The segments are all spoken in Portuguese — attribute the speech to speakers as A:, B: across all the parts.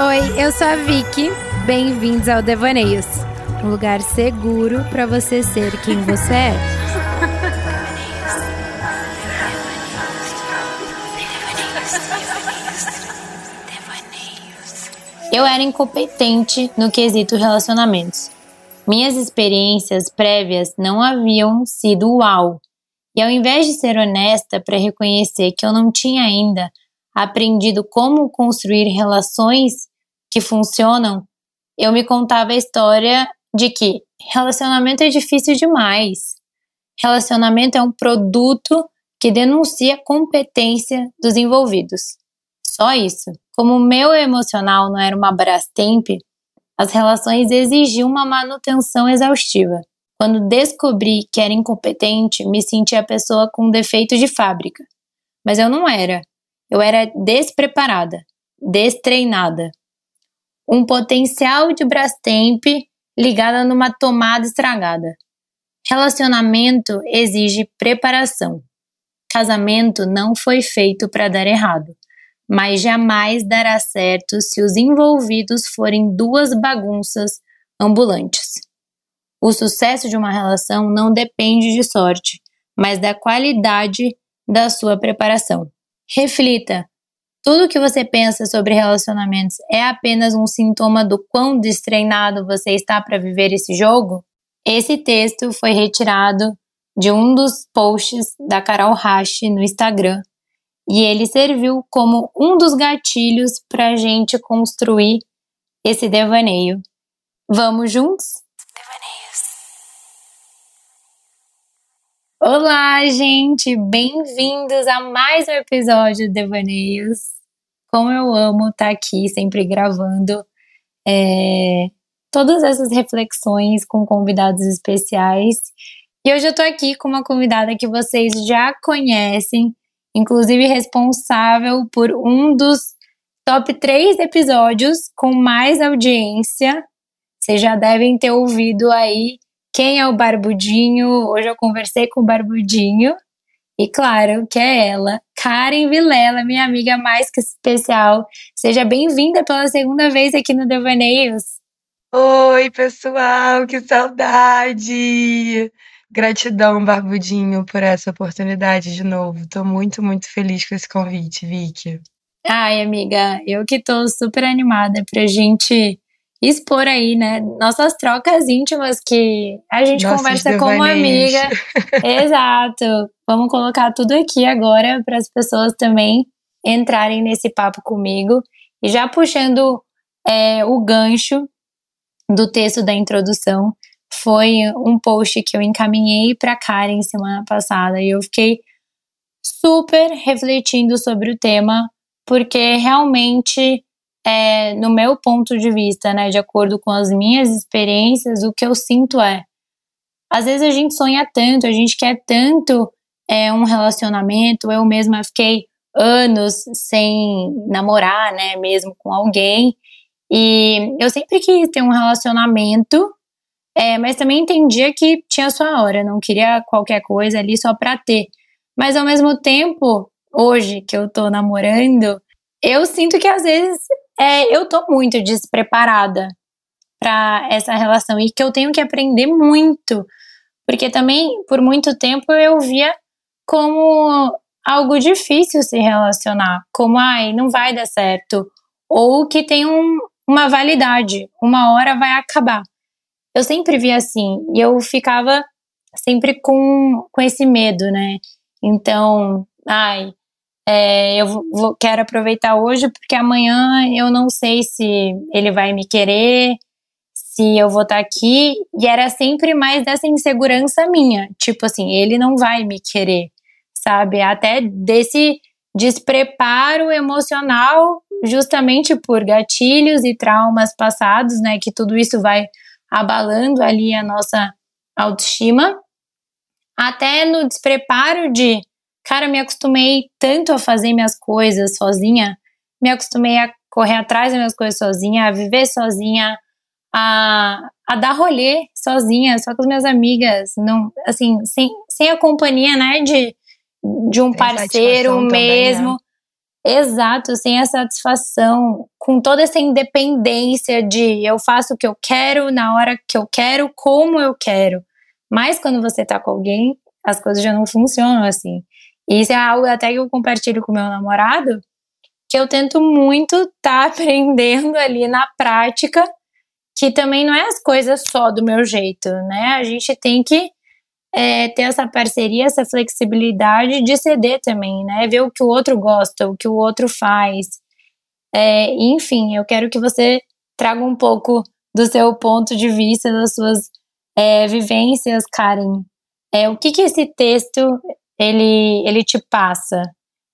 A: Oi, eu sou a Vicky. Bem-vindos ao Devaneios, um lugar seguro para você ser quem você é.
B: Eu era incompetente no quesito relacionamentos. Minhas experiências prévias não haviam sido uau. E ao invés de ser honesta para reconhecer que eu não tinha ainda aprendido como construir relações que funcionam, eu me contava a história de que relacionamento é difícil demais. Relacionamento é um produto que denuncia a competência dos envolvidos. Só isso. Como o meu emocional não era uma Brastemp, as relações exigiam uma manutenção exaustiva. Quando descobri que era incompetente, me senti a pessoa com defeito de fábrica. Mas eu não era. Eu era despreparada, destreinada. Um potencial de Brastemp ligada numa tomada estragada. Relacionamento exige preparação. Casamento não foi feito para dar errado, mas jamais dará certo se os envolvidos forem duas bagunças ambulantes. O sucesso de uma relação não depende de sorte, mas da qualidade da sua preparação. Reflita: tudo que você pensa sobre relacionamentos é apenas um sintoma do quão destreinado você está para viver esse jogo? Esse texto foi retirado de um dos posts da Carol Rache no Instagram e ele serviu como um dos gatilhos para a gente construir esse devaneio. Vamos juntos? Olá, gente! Bem-vindos a mais um episódio de Devaneios. Como eu amo estar tá aqui sempre gravando é, todas essas reflexões com convidados especiais. E hoje eu tô aqui com uma convidada que vocês já conhecem, inclusive responsável por um dos top 3 episódios com mais audiência. Vocês já devem ter ouvido aí quem é o Barbudinho? Hoje eu conversei com o Barbudinho. E claro que é ela, Karen Vilela, minha amiga mais que especial. Seja bem-vinda pela segunda vez aqui no Devaneios.
C: Oi, pessoal, que saudade! Gratidão, Barbudinho, por essa oportunidade de novo. Tô muito, muito feliz com esse convite, Vicky.
B: Ai, amiga, eu que tô super animada pra gente expor aí, né? Nossas trocas íntimas que a gente Nossos conversa como amiga. Exato. Vamos colocar tudo aqui agora para as pessoas também entrarem nesse papo comigo. E já puxando é, o gancho do texto da introdução, foi um post que eu encaminhei para Karen semana passada e eu fiquei super refletindo sobre o tema, porque realmente é, no meu ponto de vista, né, de acordo com as minhas experiências, o que eu sinto é, às vezes a gente sonha tanto, a gente quer tanto é, um relacionamento. Eu mesma fiquei anos sem namorar, né, mesmo com alguém. E eu sempre quis ter um relacionamento, é, mas também entendia que tinha sua hora, não queria qualquer coisa ali só pra ter. Mas ao mesmo tempo, hoje que eu tô namorando, eu sinto que às vezes é, eu tô muito despreparada para essa relação e que eu tenho que aprender muito, porque também por muito tempo eu via como algo difícil se relacionar, como ai, não vai dar certo, ou que tem um, uma validade, uma hora vai acabar. Eu sempre via assim, e eu ficava sempre com, com esse medo, né? Então, ai, é, eu vou, quero aproveitar hoje porque amanhã eu não sei se ele vai me querer, se eu vou estar tá aqui. E era sempre mais dessa insegurança minha. Tipo assim, ele não vai me querer, sabe? Até desse despreparo emocional, justamente por gatilhos e traumas passados, né? Que tudo isso vai abalando ali a nossa autoestima. Até no despreparo de Cara, me acostumei tanto a fazer minhas coisas sozinha, me acostumei a correr atrás das minhas coisas sozinha, a viver sozinha, a, a dar rolê sozinha, só com as minhas amigas, não, assim, sem, sem a companhia, né, de, de um parceiro mesmo. Também, né? Exato, sem a satisfação, com toda essa independência de eu faço o que eu quero, na hora que eu quero, como eu quero. Mas quando você tá com alguém, as coisas já não funcionam assim. E isso é algo até que eu compartilho com meu namorado, que eu tento muito estar tá aprendendo ali na prática, que também não é as coisas só do meu jeito, né? A gente tem que é, ter essa parceria, essa flexibilidade de ceder também, né? Ver o que o outro gosta, o que o outro faz. É, enfim, eu quero que você traga um pouco do seu ponto de vista, das suas é, vivências, Karen. É, o que, que esse texto ele, ele te passa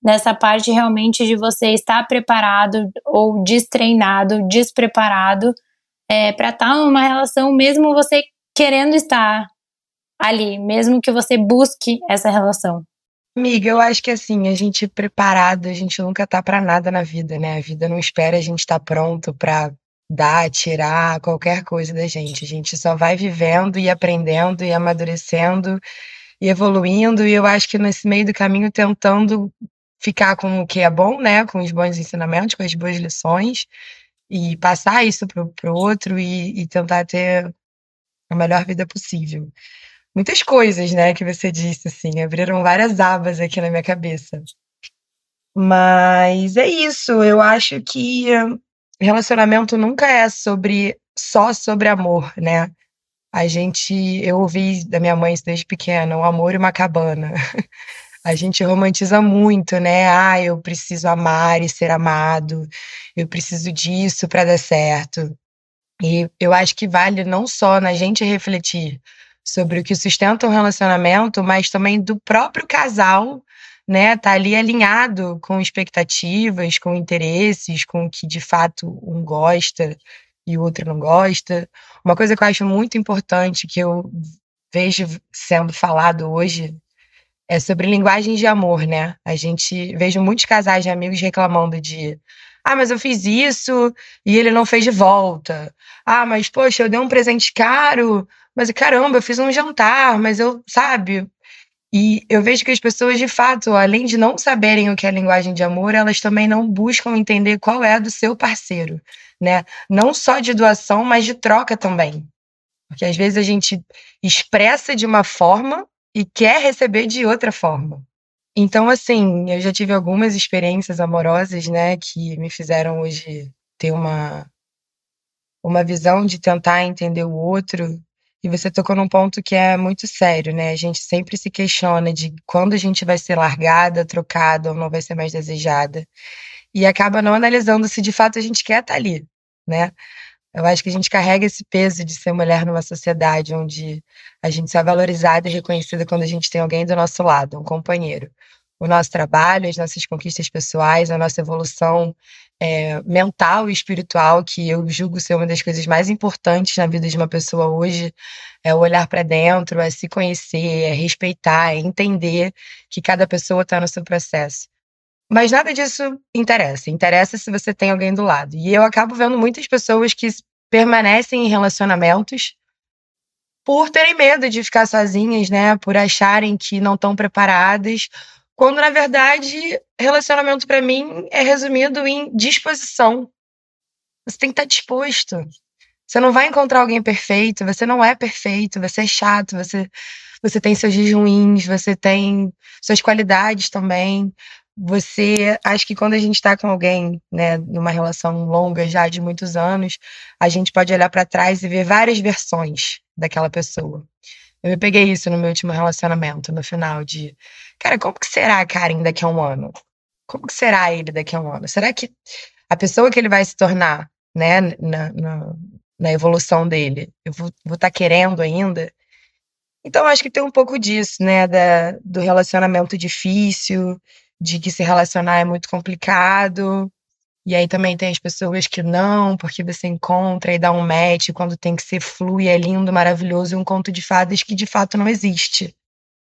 B: nessa parte realmente de você estar preparado ou destreinado, despreparado é, para estar tá numa relação, mesmo você querendo estar ali, mesmo que você busque essa relação?
C: Amiga, eu acho que assim, a gente preparado, a gente nunca tá para nada na vida, né? A vida não espera a gente estar tá pronto para dar, tirar qualquer coisa da gente. A gente só vai vivendo e aprendendo e amadurecendo e evoluindo, e eu acho que nesse meio do caminho tentando ficar com o que é bom, né? Com os bons ensinamentos, com as boas lições, e passar isso pro, pro outro e, e tentar ter a melhor vida possível muitas coisas, né, que você disse, assim, abriram várias abas aqui na minha cabeça. Mas é isso, eu acho que relacionamento nunca é sobre só sobre amor, né? A gente, eu ouvi da minha mãe desde pequena, o amor e uma cabana. A gente romantiza muito, né? Ah, eu preciso amar e ser amado. Eu preciso disso para dar certo. E eu acho que vale não só na gente refletir sobre o que sustenta um relacionamento, mas também do próprio casal, né? Tá ali alinhado com expectativas, com interesses, com o que de fato um gosta e o outro não gosta. Uma coisa que eu acho muito importante que eu vejo sendo falado hoje é sobre linguagem de amor, né? A gente vejo muitos casais de amigos reclamando de ah, mas eu fiz isso e ele não fez de volta. Ah, mas poxa, eu dei um presente caro, mas caramba, eu fiz um jantar, mas eu, sabe? E eu vejo que as pessoas, de fato, além de não saberem o que é linguagem de amor, elas também não buscam entender qual é a do seu parceiro, né? Não só de doação, mas de troca também. Porque às vezes a gente expressa de uma forma e quer receber de outra forma. Então, assim, eu já tive algumas experiências amorosas, né, que me fizeram hoje ter uma, uma visão de tentar entender o outro e você tocou num ponto que é muito sério, né? A gente sempre se questiona de quando a gente vai ser largada, trocada ou não vai ser mais desejada. E acaba não analisando se de fato a gente quer estar ali, né? Eu acho que a gente carrega esse peso de ser mulher numa sociedade onde a gente só é valorizada e reconhecida quando a gente tem alguém do nosso lado, um companheiro. O nosso trabalho, as nossas conquistas pessoais, a nossa evolução é, mental e espiritual, que eu julgo ser uma das coisas mais importantes na vida de uma pessoa hoje, é o olhar para dentro, é se conhecer, é respeitar, é entender que cada pessoa está no seu processo. Mas nada disso interessa. Interessa se você tem alguém do lado. E eu acabo vendo muitas pessoas que permanecem em relacionamentos por terem medo de ficar sozinhas, né? Por acharem que não estão preparadas quando, na verdade, relacionamento para mim é resumido em disposição. Você tem que estar tá disposto. Você não vai encontrar alguém perfeito, você não é perfeito, você é chato, você, você tem seus dias ruins, você tem suas qualidades também. Você, acho que quando a gente está com alguém, né, numa relação longa já de muitos anos, a gente pode olhar para trás e ver várias versões daquela pessoa. Eu peguei isso no meu último relacionamento, no final de, cara, como que será a Karen daqui a um ano? Como que será ele daqui a um ano? Será que a pessoa que ele vai se tornar, né, na, na, na evolução dele, eu vou estar tá querendo ainda? Então, acho que tem um pouco disso, né, da, do relacionamento difícil, de que se relacionar é muito complicado, e aí também tem as pessoas que não, porque você encontra e dá um match quando tem que ser flu e é lindo, maravilhoso, e um conto de fadas que de fato não existe,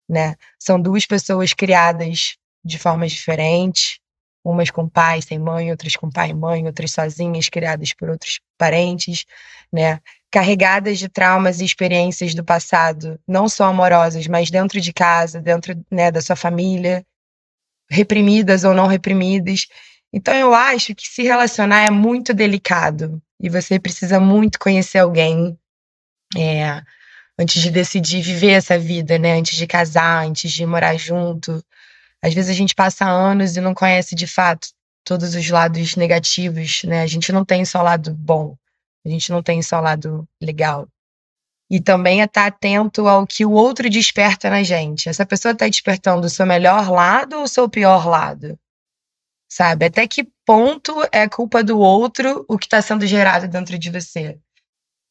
C: né? São duas pessoas criadas de formas diferentes, umas com pai sem mãe, outras com pai e mãe, outras sozinhas, criadas por outros parentes, né? Carregadas de traumas e experiências do passado, não só amorosas, mas dentro de casa, dentro né, da sua família, reprimidas ou não reprimidas. Então eu acho que se relacionar é muito delicado e você precisa muito conhecer alguém é, antes de decidir viver essa vida, né? Antes de casar, antes de morar junto. Às vezes a gente passa anos e não conhece de fato todos os lados negativos, né? A gente não tem só lado bom, a gente não tem só lado legal. E também é estar atento ao que o outro desperta na gente. Essa pessoa está despertando o seu melhor lado ou o seu pior lado? Sabe? Até que ponto é culpa do outro o que está sendo gerado dentro de você?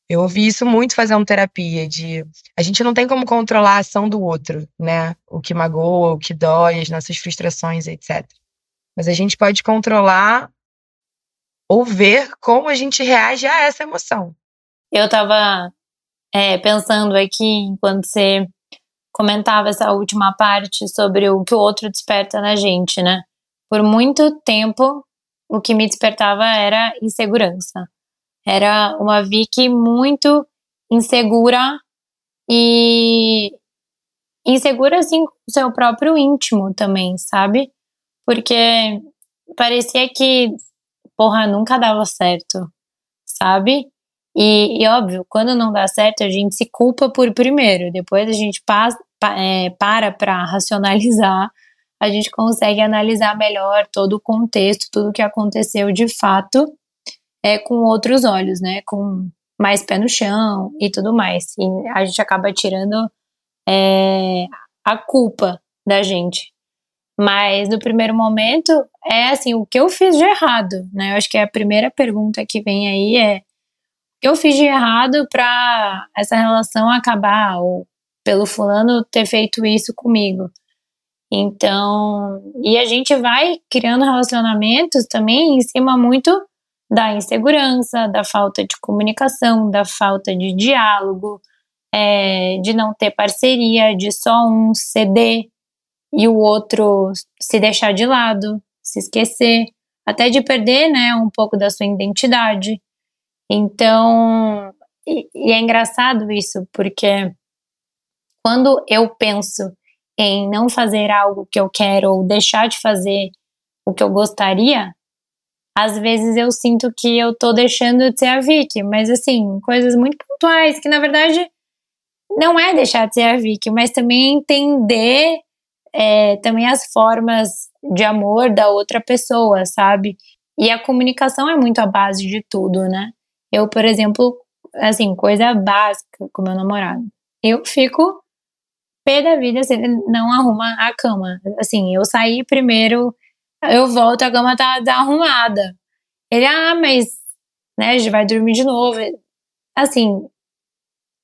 C: Eu ouvi isso muito fazendo terapia, de a gente não tem como controlar a ação do outro, né? O que magoa, o que dói, as nossas frustrações, etc. Mas a gente pode controlar ou ver como a gente reage a essa emoção.
B: Eu tava é, pensando aqui, enquanto você comentava essa última parte sobre o que o outro desperta na gente, né? Por muito tempo, o que me despertava era insegurança. Era uma Vicky muito insegura e insegura assim com o seu próprio íntimo também, sabe? Porque parecia que, porra, nunca dava certo, sabe? E, e, óbvio, quando não dá certo, a gente se culpa por primeiro, depois a gente passa, é, para para racionalizar, a gente consegue analisar melhor todo o contexto, tudo o que aconteceu de fato, é, com outros olhos, né? Com mais pé no chão e tudo mais. E a gente acaba tirando é, a culpa da gente. Mas no primeiro momento é assim, o que eu fiz de errado, né? Eu acho que a primeira pergunta que vem aí é eu fiz de errado para essa relação acabar, ou pelo fulano ter feito isso comigo. Então, e a gente vai criando relacionamentos também em cima muito da insegurança, da falta de comunicação, da falta de diálogo, é, de não ter parceria, de só um ceder e o outro se deixar de lado, se esquecer, até de perder, né, um pouco da sua identidade. Então, e, e é engraçado isso, porque quando eu penso em não fazer algo que eu quero ou deixar de fazer o que eu gostaria, às vezes eu sinto que eu tô deixando de ser a Vicky, mas assim, coisas muito pontuais que na verdade não é deixar de ser a Vicky, mas também entender é, também as formas de amor da outra pessoa, sabe? E a comunicação é muito a base de tudo, né? Eu, por exemplo, assim, coisa básica com meu namorado. Eu fico pé da vida se ele não arruma a cama. Assim, eu saí primeiro, eu volto, a cama tá desarrumada. Ele, ah, mas, né, a gente vai dormir de novo. Assim,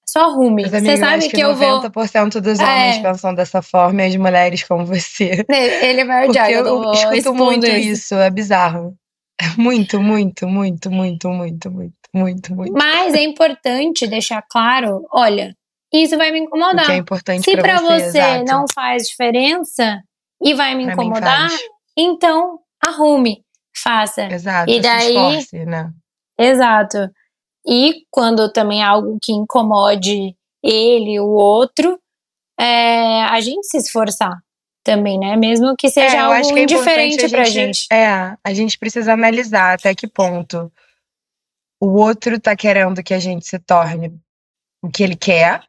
B: só arrume. você sabe
C: que,
B: que eu vou.
C: 90% dos homens é. pensam dessa forma e as mulheres como você.
B: Ele vai odiar.
C: Porque eu,
B: eu
C: escuto muito isso. isso, é bizarro. Muito, muito, muito, muito, muito, muito, muito, muito.
B: Mas é importante deixar claro, olha, isso vai me incomodar. O
C: que é importante
B: Se
C: para
B: você,
C: você
B: não faz diferença e vai me pra incomodar, então arrume, faça.
C: Exato.
B: E daí,
C: se esforce, né?
B: Exato. E quando também algo que incomode ele, o outro, é, a gente se esforçar também, né? Mesmo que seja é, algo que é pra gente, gente.
C: É, a gente precisa analisar até que ponto o outro tá querendo que a gente se torne o que ele quer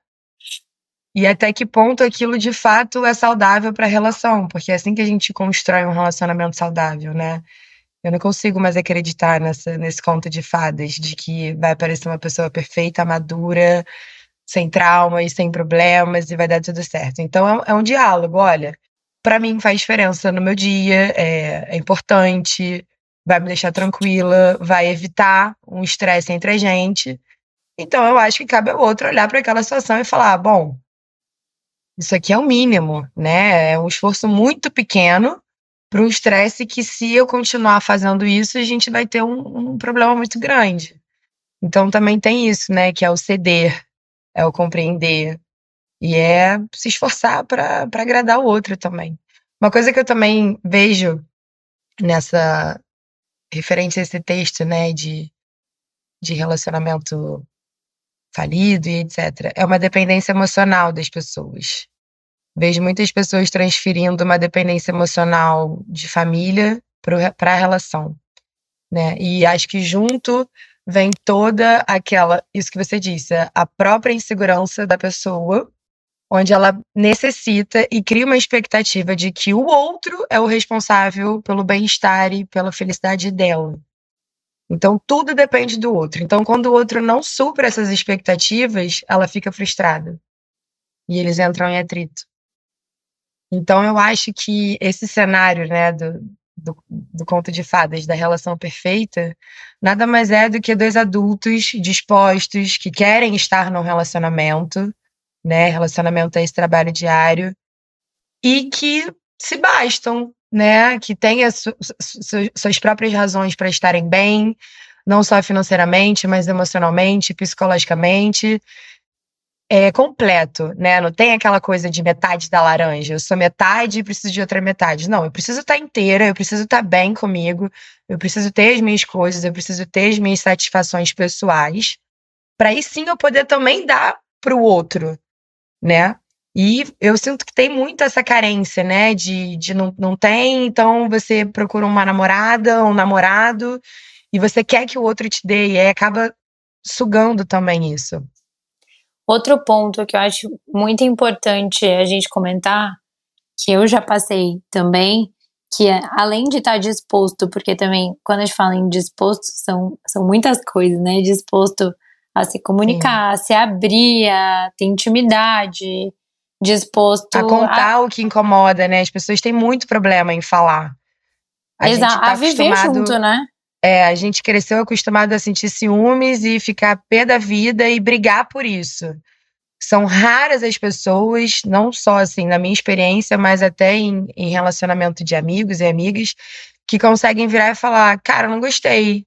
C: e até que ponto aquilo de fato é saudável para a relação, porque é assim que a gente constrói um relacionamento saudável, né? Eu não consigo mais acreditar nessa, nesse conto de fadas, de que vai aparecer uma pessoa perfeita, madura, sem traumas, sem problemas e vai dar tudo certo. Então é, é um diálogo, olha, para mim faz diferença no meu dia, é, é importante, vai me deixar tranquila, vai evitar um estresse entre a gente. Então eu acho que cabe ao outro olhar para aquela situação e falar, ah, bom, isso aqui é o mínimo, né? É um esforço muito pequeno para um estresse que, se eu continuar fazendo isso, a gente vai ter um, um, problema muito grande. Então, também tem isso, né? Que é o ceder, é o compreender e é se esforçar para agradar o outro também. Uma coisa que eu também vejo nessa referente a esse texto, né, de, de relacionamento falido e etc., é uma dependência emocional das pessoas. Vejo muitas pessoas transferindo uma dependência emocional de família para a relação, né? E acho que junto vem toda aquela, isso que você disse, a própria insegurança da pessoa, onde ela necessita e cria uma expectativa de que o outro é o responsável pelo bem-estar e pela felicidade dela. Então tudo depende do outro. Então quando o outro não supra essas expectativas, ela fica frustrada. E eles entram em atrito. Então eu acho que esse cenário, né, do, do, do, conto de fadas da relação perfeita, nada mais é do que dois adultos dispostos que querem estar num relacionamento, né? Relacionamento é esse trabalho diário e que se bastam, né? Que têm su, su, suas próprias razões para estarem bem, não só financeiramente, mas emocionalmente, psicologicamente, é, completo, né? Não tem aquela coisa de metade da laranja. Eu sou metade e preciso de outra metade. Não, eu preciso estar inteira, eu preciso estar bem comigo, eu preciso ter as minhas coisas, eu preciso ter as minhas satisfações pessoais, para aí sim eu poder também dar para o outro, né? E eu sinto que tem muito essa carência, né? De, de não, não tem, então você procura uma namorada, um namorado, e você quer que o outro te dê, e aí acaba sugando também isso.
B: Outro ponto que eu acho muito importante a gente comentar, que eu já passei também, que é, além de estar disposto, porque também quando a gente fala em disposto, são, são muitas coisas, né? Disposto a se comunicar, Sim. a se abrir, a ter intimidade, disposto
C: a contar a... o que incomoda, né? As pessoas têm muito problema em falar.
B: A Exato, tá a viver junto, né?
C: É, a gente cresceu acostumado a sentir ciúmes e ficar pé da vida e brigar por isso. São raras as pessoas, não só assim na minha experiência, mas até em, em relacionamento de amigos e amigas, que conseguem virar e falar: Cara, não gostei.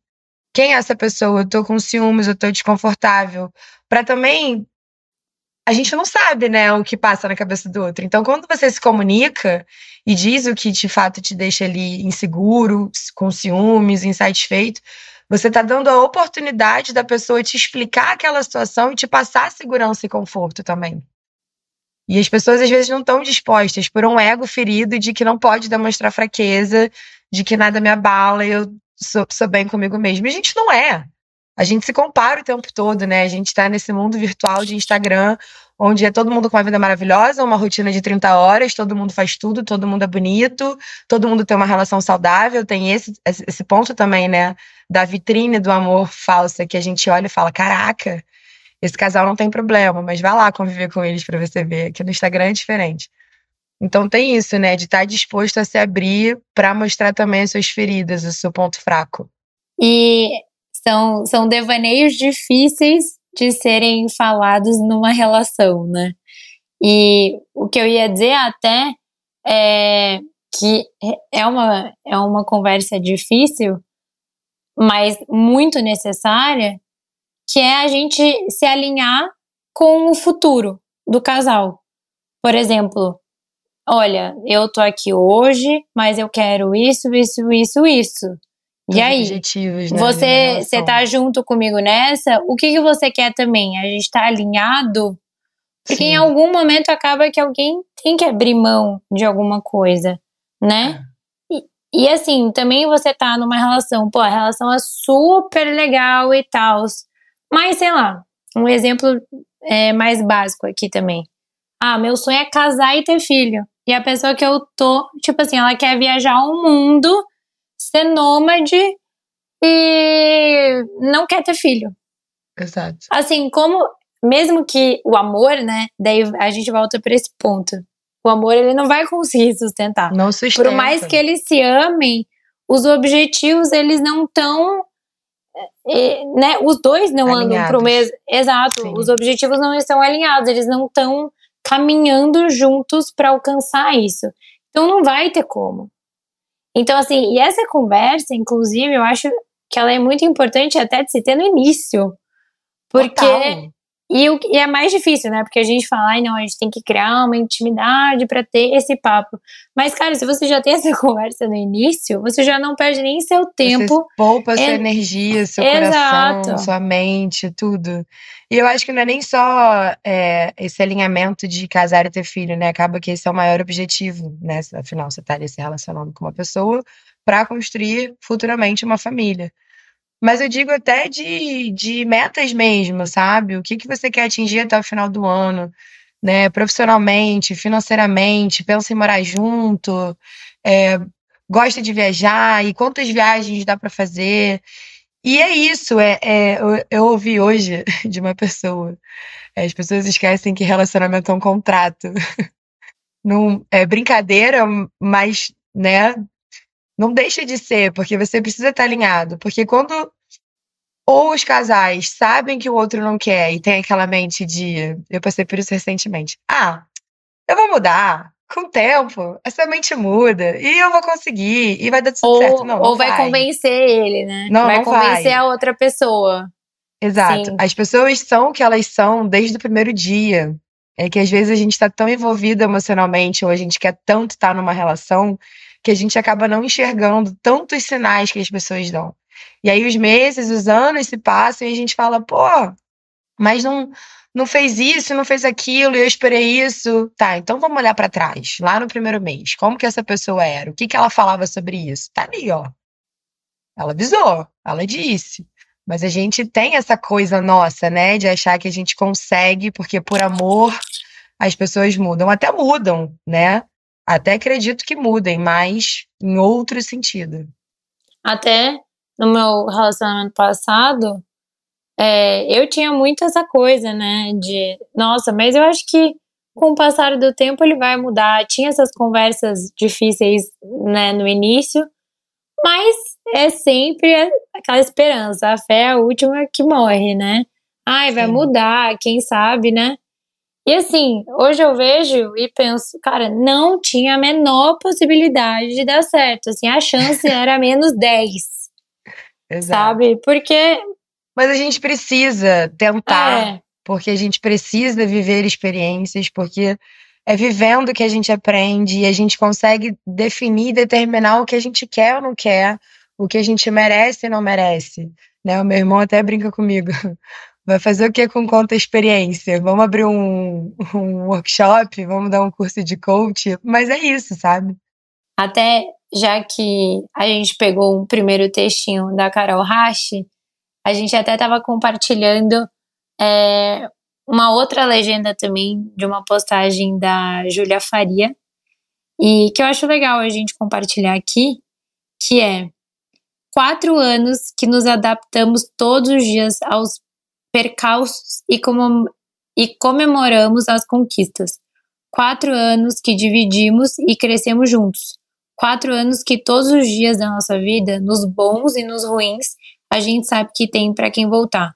C: Quem é essa pessoa? Eu tô com ciúmes, eu tô desconfortável. Para também a gente não sabe, né, o que passa na cabeça do outro. Então, quando você se comunica e diz o que de fato te deixa ali inseguro, com ciúmes, insatisfeito, você está dando a oportunidade da pessoa te explicar aquela situação e te passar segurança e conforto também. E as pessoas às vezes não estão dispostas por um ego ferido de que não pode demonstrar fraqueza, de que nada me abala, eu sou, sou bem comigo mesmo. E a gente não é a gente se compara o tempo todo, né? A gente está nesse mundo virtual de Instagram, onde é todo mundo com uma vida maravilhosa, uma rotina de 30 horas, todo mundo faz tudo, todo mundo é bonito, todo mundo tem uma relação saudável, tem esse, esse ponto também, né? Da vitrine do amor falsa, que a gente olha e fala: caraca, esse casal não tem problema, mas vai lá conviver com eles para você ver, que no Instagram é diferente. Então tem isso, né? De estar disposto a se abrir para mostrar também as suas feridas, o seu ponto fraco.
B: E são, são devaneios difíceis de serem falados numa relação, né? E o que eu ia dizer até é que é uma, é uma conversa difícil, mas muito necessária, que é a gente se alinhar com o futuro do casal. Por exemplo, olha, eu tô aqui hoje, mas eu quero isso, isso, isso, isso. E aí, objetivos, né, você você tá junto comigo nessa? O que, que você quer também? A gente tá alinhado? Porque Sim. em algum momento acaba que alguém tem que abrir mão de alguma coisa, né? É. E, e assim, também você tá numa relação, pô, a relação é super legal e tal. Mas, sei lá, um exemplo é, mais básico aqui também. Ah, meu sonho é casar e ter filho. E a pessoa que eu tô, tipo assim, ela quer viajar o mundo ser nômade e não quer ter filho.
C: Exato.
B: Assim, como mesmo que o amor, né? Daí a gente volta para esse ponto. O amor ele não vai conseguir sustentar.
C: Não sustenta.
B: Por mais que eles se amem, os objetivos eles não estão é, né, os dois não Alinhados. andam pro mesmo. Exato, Sim. os objetivos não estão alinhados, eles não estão caminhando juntos para alcançar isso. Então não vai ter como. Então, assim, e essa conversa, inclusive, eu acho que ela é muito importante até de se ter no início. Porque. Total. E, o, e é mais difícil, né? Porque a gente fala, ai, não, a gente tem que criar uma intimidade para ter esse papo. Mas, cara, se você já tem essa conversa no início, você já não perde nem seu tempo. Você
C: poupa é... sua energia, seu Exato. coração, sua mente, tudo. E eu acho que não é nem só é, esse alinhamento de casar e ter filho, né? Acaba que esse é o maior objetivo, né? Afinal, você tá ali se relacionando com uma pessoa para construir futuramente uma família. Mas eu digo até de, de metas mesmo, sabe? O que, que você quer atingir até o final do ano, né? Profissionalmente, financeiramente, pensa em morar junto, é, gosta de viajar e quantas viagens dá para fazer. E é isso, é, é eu, eu, ouvi hoje de uma pessoa. As pessoas esquecem que relacionamento é um contrato. Não, é brincadeira, mas, né, não deixa de ser, porque você precisa estar alinhado. Porque quando ou os casais sabem que o outro não quer e tem aquela mente de. Eu passei por isso recentemente. Ah, eu vou mudar. Com o tempo, essa mente muda. E eu vou conseguir. E vai dar tudo
B: ou,
C: certo. Não,
B: ou
C: não
B: vai, vai, convencer ele, né?
C: Não,
B: vai
C: não
B: convencer
C: vai.
B: a outra pessoa.
C: Exato. Sim. As pessoas são o que elas são desde o primeiro dia. É que às vezes a gente está tão envolvido emocionalmente, ou a gente quer tanto estar numa relação, que a gente acaba não enxergando tantos sinais que as pessoas dão. E aí os meses, os anos se passam e a gente fala, pô, mas não, não fez isso, não fez aquilo, eu esperei isso. Tá, então vamos olhar para trás, lá no primeiro mês. Como que essa pessoa era? O que, que ela falava sobre isso? Tá ali, ó. Ela avisou, ela disse. Mas a gente tem essa coisa nossa, né, de achar que a gente consegue, porque por amor as pessoas mudam. Até mudam, né? Até acredito que mudem, mas em outro sentido.
B: Até no meu relacionamento passado, é, eu tinha muito essa coisa, né? De, nossa, mas eu acho que com o passar do tempo ele vai mudar. Tinha essas conversas difíceis, né, no início, mas é sempre aquela esperança. A fé é a última que morre, né? Ai, vai Sim. mudar, quem sabe, né? E assim, hoje eu vejo e penso, cara, não tinha a menor possibilidade de dar certo. Assim, a chance era menos 10. Exato. Sabe? Porque.
C: Mas a gente precisa tentar, é. porque a gente precisa viver experiências, porque é vivendo que a gente aprende e a gente consegue definir, determinar o que a gente quer ou não quer, o que a gente merece e não merece. Né? O meu irmão até brinca comigo. Vai fazer o que com conta experiência? Vamos abrir um, um workshop, vamos dar um curso de coach, mas é isso, sabe?
B: Até já que a gente pegou um primeiro textinho da Carol Rache, a gente até estava compartilhando é, uma outra legenda também de uma postagem da Júlia Faria, e que eu acho legal a gente compartilhar aqui, que é quatro anos que nos adaptamos todos os dias aos percalços e, e comemoramos as conquistas. Quatro anos que dividimos e crescemos juntos. Quatro anos que todos os dias da nossa vida, nos bons e nos ruins, a gente sabe que tem para quem voltar.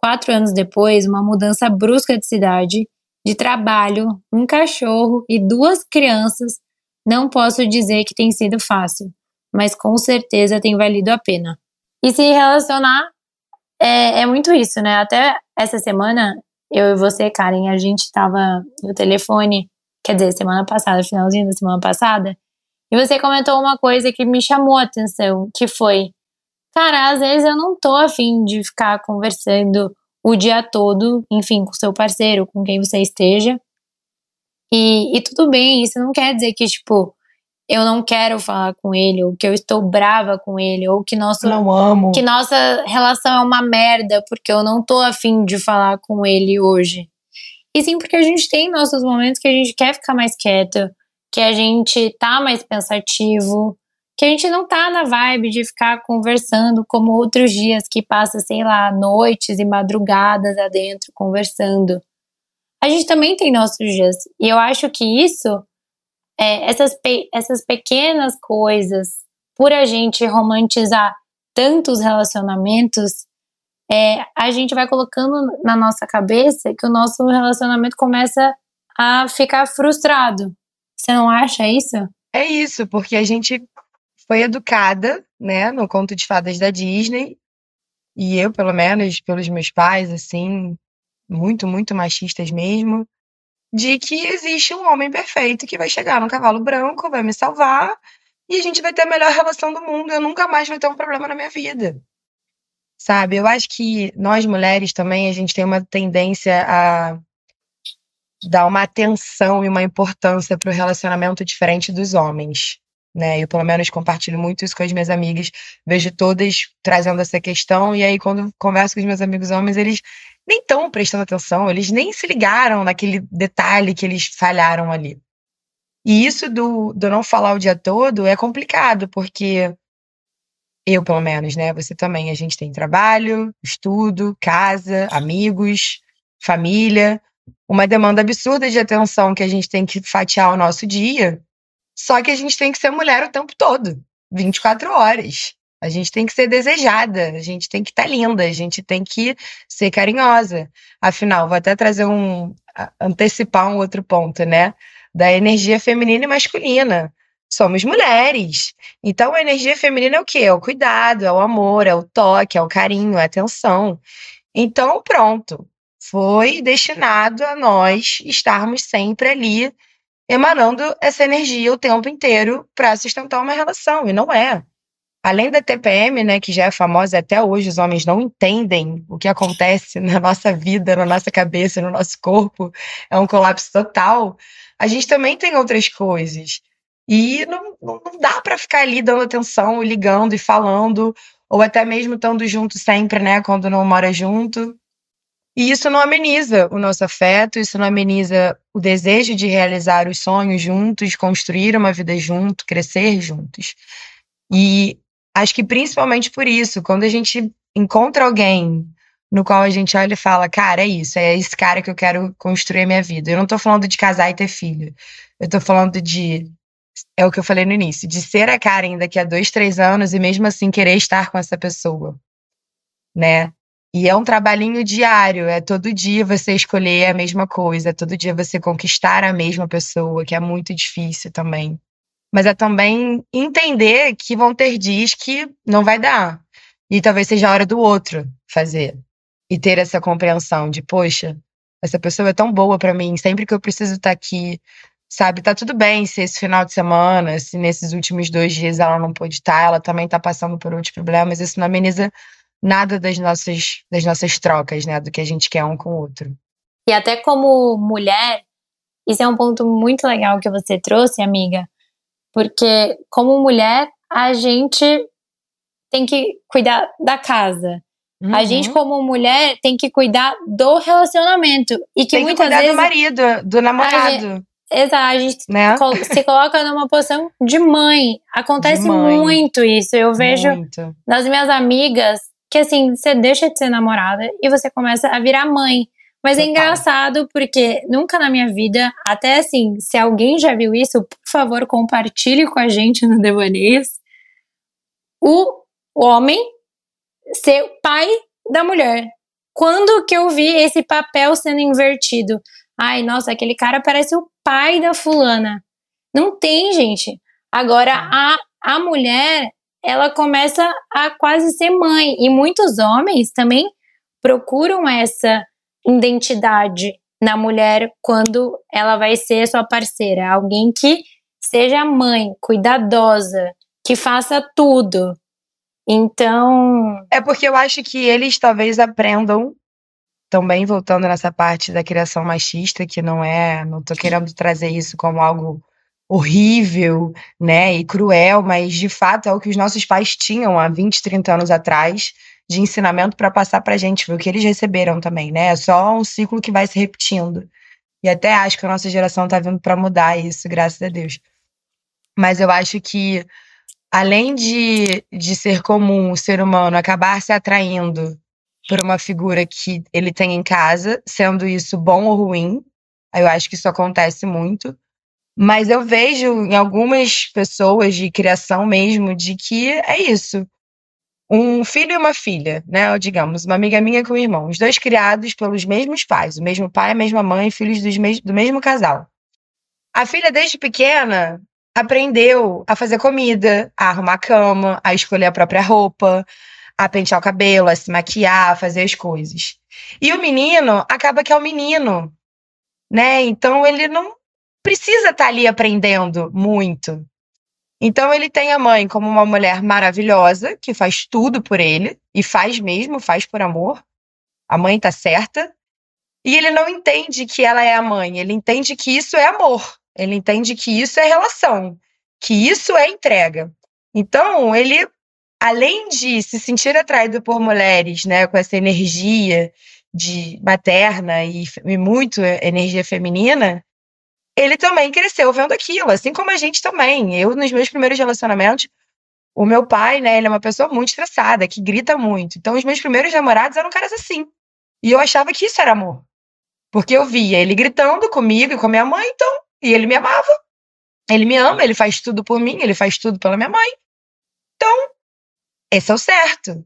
B: Quatro anos depois, uma mudança brusca de cidade, de trabalho, um cachorro e duas crianças, não posso dizer que tem sido fácil, mas com certeza tem valido a pena. E se relacionar é, é muito isso, né? Até essa semana, eu e você, Karen, a gente tava no telefone, quer dizer, semana passada, finalzinho da semana passada, e você comentou uma coisa que me chamou a atenção, que foi, cara, às vezes eu não tô afim de ficar conversando o dia todo, enfim, com seu parceiro, com quem você esteja. E, e tudo bem, isso não quer dizer que, tipo, eu não quero falar com ele, ou que eu estou brava com ele, ou que nosso
C: não amo.
B: que nossa relação é uma merda porque eu não tô afim de falar com ele hoje. E sim porque a gente tem nossos momentos que a gente quer ficar mais quieto, que a gente tá mais pensativo, que a gente não tá na vibe de ficar conversando como outros dias que passa, sei lá, noites e madrugadas adentro conversando. A gente também tem nossos dias. E eu acho que isso é, essas, pe essas pequenas coisas, por a gente romantizar tantos relacionamentos, é, a gente vai colocando na nossa cabeça que o nosso relacionamento começa a ficar frustrado. Você não acha isso?
C: É isso, porque a gente foi educada, né, no conto de fadas da Disney, e eu, pelo menos, pelos meus pais, assim, muito, muito machistas mesmo, de que existe um homem perfeito que vai chegar num cavalo branco, vai me salvar e a gente vai ter a melhor relação do mundo. Eu nunca mais vou ter um problema na minha vida. Sabe? Eu acho que nós mulheres também a gente tem uma tendência a dar uma atenção e uma importância para o relacionamento diferente dos homens. Né? Eu, pelo menos, compartilho muito isso com as minhas amigas, vejo todas trazendo essa questão, e aí, quando converso com os meus amigos homens, eles nem estão prestando atenção, eles nem se ligaram naquele detalhe que eles falharam ali. E isso do, do não falar o dia todo é complicado, porque eu, pelo menos, né? Você também, a gente tem trabalho, estudo, casa, amigos, família, uma demanda absurda de atenção que a gente tem que fatiar o nosso dia. Só que a gente tem que ser mulher o tempo todo, 24 horas. A gente tem que ser desejada, a gente tem que estar tá linda, a gente tem que ser carinhosa. Afinal, vou até trazer um. antecipar um outro ponto, né? Da energia feminina e masculina. Somos mulheres. Então, a energia feminina é o quê? É o cuidado, é o amor, é o toque, é o carinho, é a atenção. Então, pronto. Foi destinado a nós estarmos sempre ali emanando essa energia o tempo inteiro para sustentar uma relação, e não é. Além da TPM, né, que já é famosa até hoje, os homens não entendem o que acontece na nossa vida, na nossa cabeça, no nosso corpo, é um colapso total. A gente também tem outras coisas. E não, não dá para ficar ali dando atenção, ligando e falando, ou até mesmo estando junto sempre, né, quando não mora junto. E isso não ameniza o nosso afeto, isso não ameniza o desejo de realizar os sonhos juntos, construir uma vida junto, crescer juntos. E acho que principalmente por isso, quando a gente encontra alguém no qual a gente olha e fala, cara, é isso, é esse cara que eu quero construir a minha vida. Eu não tô falando de casar e ter filho. Eu tô falando de. É o que eu falei no início, de ser a Karen daqui a dois, três anos e mesmo assim querer estar com essa pessoa. Né? E é um trabalhinho diário, é todo dia você escolher a mesma coisa, é todo dia você conquistar a mesma pessoa, que é muito difícil também. Mas é também entender que vão ter dias que não vai dar. E talvez seja a hora do outro fazer. E ter essa compreensão de, poxa, essa pessoa é tão boa para mim, sempre que eu preciso estar tá aqui, sabe? Tá tudo bem se esse final de semana, se nesses últimos dois dias ela não pôde estar, tá, ela também tá passando por outros problemas, isso não ameniza nada das nossas, das nossas trocas, né? Do que a gente quer um com o outro.
B: E até como mulher, isso é um ponto muito legal que você trouxe, amiga, porque como mulher, a gente tem que cuidar da casa. Uhum. A gente, como mulher, tem que cuidar do relacionamento. E que
C: tem
B: muitas
C: que cuidar
B: vezes.
C: do marido, do namorado.
B: Exato, a gente né? se coloca numa posição de mãe. Acontece de mãe. muito isso. Eu vejo muito. nas minhas amigas que assim, você deixa de ser namorada e você começa a virar mãe. Mas é Total. é engraçado porque nunca na minha vida, até assim, se alguém já viu isso, por favor, compartilhe com a gente no Devaneios. O homem ser pai da mulher. Quando que eu vi esse papel sendo invertido? Ai, nossa, aquele cara parece o pai da fulana. Não tem, gente. Agora, a, a mulher, ela começa a quase ser mãe. E muitos homens também procuram essa identidade na mulher quando ela vai ser sua parceira. Alguém que seja mãe, cuidadosa, que faça tudo. Então.
C: É porque eu acho que eles talvez aprendam, também voltando nessa parte da criação machista, que não é. Não tô querendo trazer isso como algo horrível, né, e cruel, mas de fato é o que os nossos pais tinham há 20, 30 anos atrás de ensinamento para passar pra gente, foi o que eles receberam também, né? É só um ciclo que vai se repetindo. E até acho que a nossa geração tá vindo para mudar isso, graças a Deus. Mas eu acho que além de, de ser comum o ser humano acabar se atraindo por uma figura que ele tem em casa, sendo isso bom ou ruim, eu acho que isso acontece muito. Mas eu vejo em algumas pessoas de criação mesmo de que é isso. Um filho e uma filha, né? Ou, digamos, uma amiga minha com um irmão. Os dois criados pelos mesmos pais, o mesmo pai, a mesma mãe, filhos mes do mesmo casal. A filha, desde pequena, aprendeu a fazer comida, a arrumar a cama, a escolher a própria roupa, a pentear o cabelo, a se maquiar, a fazer as coisas. E o menino acaba que é o menino, né? Então ele não precisa estar tá ali aprendendo muito. Então ele tem a mãe como uma mulher maravilhosa, que faz tudo por ele, e faz mesmo, faz por amor. A mãe tá certa. E ele não entende que ela é a mãe, ele entende que isso é amor. Ele entende que isso é relação. que isso é entrega. Então, ele, além de se sentir atraído por mulheres, né, com essa energia de materna e, e muito energia feminina, ele também cresceu vendo aquilo, assim como a gente também. Eu, nos meus primeiros relacionamentos, o meu pai, né, ele é uma pessoa muito estressada, que grita muito. Então, os meus primeiros namorados eram caras assim. E eu achava que isso era amor. Porque eu via ele gritando comigo e com a minha mãe, então, e ele me amava. Ele me ama, ele faz tudo por mim, ele faz tudo pela minha mãe. Então, esse é o certo.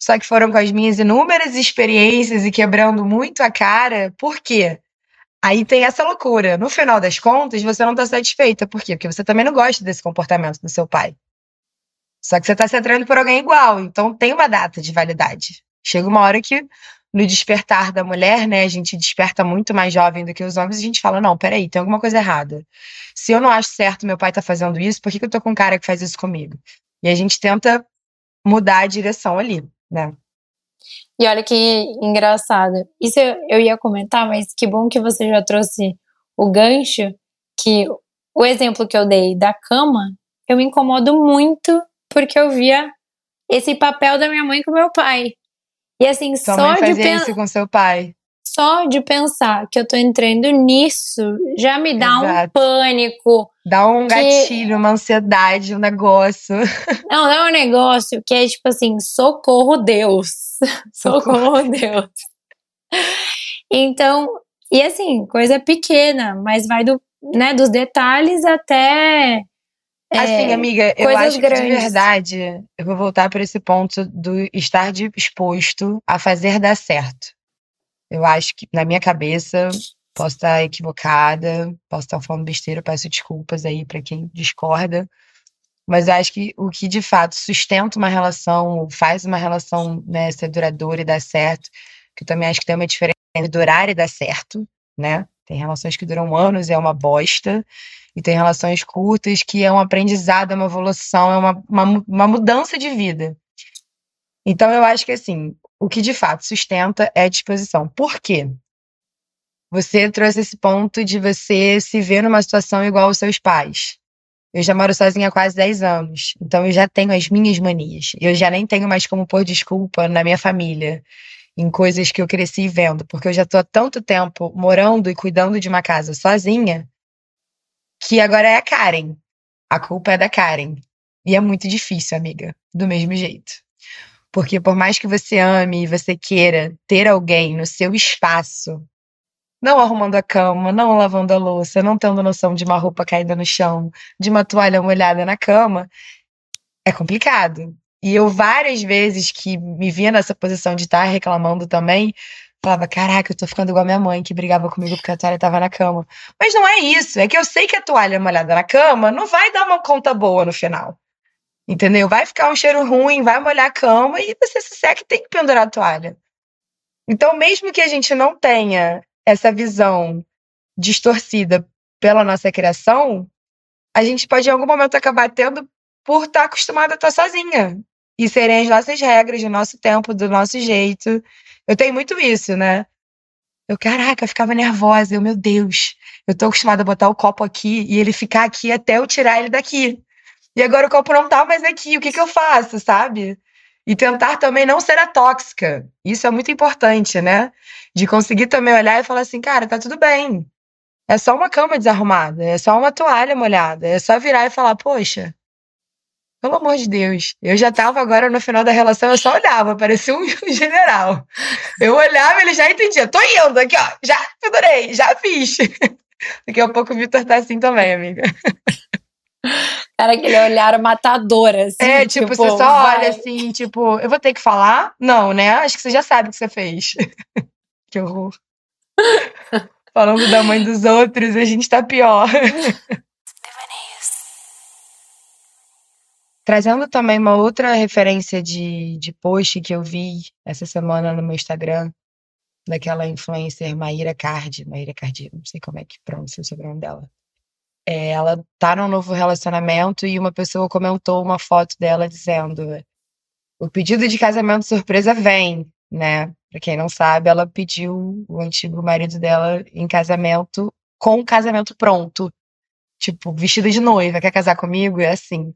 C: Só que foram com as minhas inúmeras experiências e quebrando muito a cara. Por quê? Aí tem essa loucura. No final das contas, você não está satisfeita. Por quê? Porque você também não gosta desse comportamento do seu pai. Só que você está se atraindo por alguém igual. Então tem uma data de validade. Chega uma hora que, no despertar da mulher, né, a gente desperta muito mais jovem do que os homens, e a gente fala: não, peraí, tem alguma coisa errada. Se eu não acho certo meu pai tá fazendo isso, por que, que eu tô com um cara que faz isso comigo? E a gente tenta mudar a direção ali, né?
B: E olha que engraçado. Isso eu, ia comentar, mas que bom que você já trouxe o gancho, que o exemplo que eu dei da cama, eu me incomodo muito porque eu via esse papel da minha mãe com meu pai. E assim,
C: Sua
B: só de
C: isso com seu pai.
B: Só de pensar que eu tô entrando nisso já me dá Exato. um pânico.
C: Dá um que... gatilho, uma ansiedade, um negócio.
B: Não, é um negócio que é tipo assim, socorro Deus. Socorro, socorro Deus. Então, e assim, coisa pequena, mas vai do, né, dos detalhes até
C: é, assim, amiga, eu acho grandes. que de verdade, eu vou voltar para esse ponto do estar disposto a fazer dar certo. Eu acho que, na minha cabeça, posso estar equivocada, posso estar falando besteira, peço desculpas aí para quem discorda. Mas acho que o que de fato sustenta uma relação, faz uma relação né, ser duradoura e dar certo, que também acho que tem uma diferença entre durar e dar certo, né? Tem relações que duram anos e é uma bosta, e tem relações curtas que é um aprendizado, é uma evolução, é uma, uma, uma mudança de vida. Então eu acho que assim, o que de fato sustenta é a disposição. Por quê? Você trouxe esse ponto de você se ver numa situação igual aos seus pais. Eu já moro sozinha há quase 10 anos, então eu já tenho as minhas manias. Eu já nem tenho mais como pôr desculpa na minha família, em coisas que eu cresci vendo, porque eu já tô há tanto tempo morando e cuidando de uma casa sozinha, que agora é a Karen. A culpa é da Karen. E é muito difícil, amiga, do mesmo jeito. Porque por mais que você ame e você queira ter alguém no seu espaço, não arrumando a cama, não lavando a louça, não tendo noção de uma roupa caída no chão, de uma toalha molhada na cama, é complicado. E eu várias vezes que me via nessa posição de estar reclamando também, falava, caraca, eu tô ficando igual a minha mãe, que brigava comigo porque a toalha tava na cama. Mas não é isso, é que eu sei que a toalha molhada na cama não vai dar uma conta boa no final. Entendeu? Vai ficar um cheiro ruim, vai molhar a cama e você se seca e tem que pendurar a toalha. Então, mesmo que a gente não tenha essa visão distorcida pela nossa criação, a gente pode em algum momento acabar tendo por estar acostumada a estar sozinha. E serem as nossas regras, do nosso tempo, do nosso jeito. Eu tenho muito isso, né? Eu, caraca, eu ficava nervosa. Eu, meu Deus, eu tô acostumada a botar o copo aqui e ele ficar aqui até eu tirar ele daqui. E agora o copo não tá mais aqui, o que que eu faço, sabe? E tentar também não ser a tóxica. Isso é muito importante, né? De conseguir também olhar e falar assim, cara, tá tudo bem. É só uma cama desarrumada, é só uma toalha molhada, é só virar e falar, poxa, pelo amor de Deus. Eu já tava agora no final da relação, eu só olhava, parecia um general. Eu olhava, ele já entendia. Tô indo aqui, ó. Já figurei, já fiz. Daqui a pouco o Vitor tá assim também, amiga.
B: Era aquele olhar matador, assim.
C: É, tipo, tipo você só vai. olha assim, tipo, eu vou ter que falar? Não, né? Acho que você já sabe o que você fez. que horror. Falando da mãe dos outros, a gente tá pior. Trazendo também uma outra referência de, de post que eu vi essa semana no meu Instagram, daquela influencer Maíra Card, Maíra Cardi, não sei como é que pronuncia o sobrenome dela. É, ela tá num novo relacionamento e uma pessoa comentou uma foto dela dizendo: o pedido de casamento surpresa vem, né? Pra quem não sabe, ela pediu o antigo marido dela em casamento com o casamento pronto. tipo, vestida de noiva, quer casar comigo? É assim.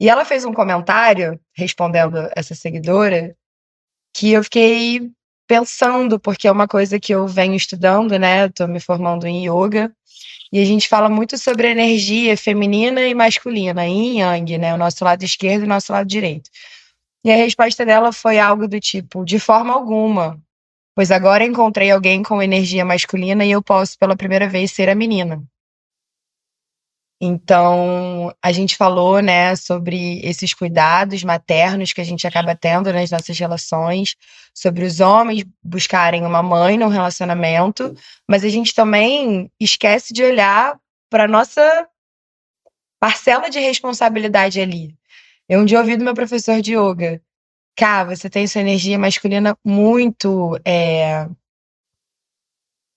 C: E ela fez um comentário, respondendo essa seguidora, que eu fiquei pensando, porque é uma coisa que eu venho estudando, né? Tô me formando em yoga. E a gente fala muito sobre energia feminina e masculina, yin yang, né? O nosso lado esquerdo e o nosso lado direito. E a resposta dela foi algo do tipo: de forma alguma, pois agora encontrei alguém com energia masculina e eu posso pela primeira vez ser a menina. Então, a gente falou, né, sobre esses cuidados maternos que a gente acaba tendo nas nossas relações, sobre os homens buscarem uma mãe no relacionamento, mas a gente também esquece de olhar para nossa parcela de responsabilidade ali. Eu um dia ouvi do meu professor de yoga, Cá, você tem sua energia masculina muito é,